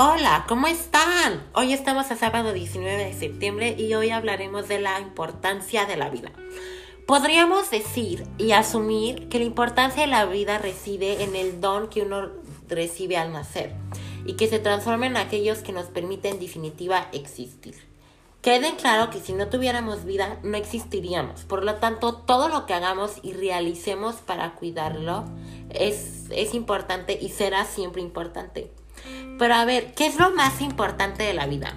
Hola, ¿cómo están? Hoy estamos a sábado 19 de septiembre y hoy hablaremos de la importancia de la vida. Podríamos decir y asumir que la importancia de la vida reside en el don que uno recibe al nacer y que se transforma en aquellos que nos permiten en definitiva existir. Quede claro que si no tuviéramos vida no existiríamos, por lo tanto todo lo que hagamos y realicemos para cuidarlo es, es importante y será siempre importante. Pero a ver, ¿qué es lo más importante de la vida?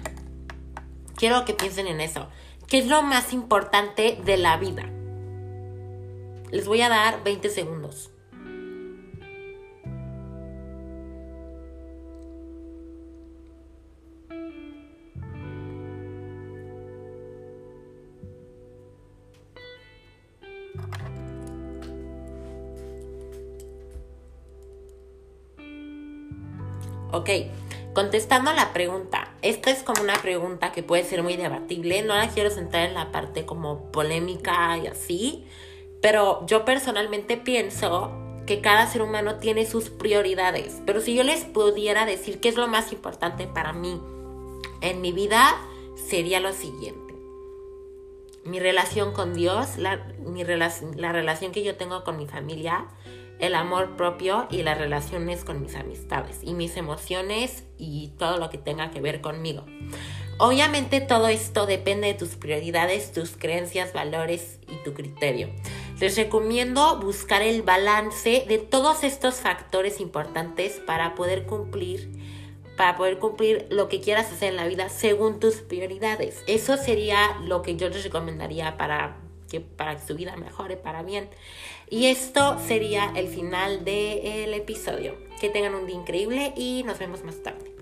Quiero que piensen en eso. ¿Qué es lo más importante de la vida? Les voy a dar 20 segundos. Ok, contestando a la pregunta, esta es como una pregunta que puede ser muy debatible, no la quiero centrar en la parte como polémica y así, pero yo personalmente pienso que cada ser humano tiene sus prioridades, pero si yo les pudiera decir qué es lo más importante para mí en mi vida, sería lo siguiente. Mi relación con Dios, la, la relación que yo tengo con mi familia, el amor propio y las relaciones con mis amistades y mis emociones y todo lo que tenga que ver conmigo. Obviamente todo esto depende de tus prioridades, tus creencias, valores y tu criterio. Les recomiendo buscar el balance de todos estos factores importantes para poder cumplir para poder cumplir lo que quieras hacer en la vida según tus prioridades. Eso sería lo que yo les recomendaría para para que su vida mejore para bien. Y esto sería el final del episodio. Que tengan un día increíble y nos vemos más tarde.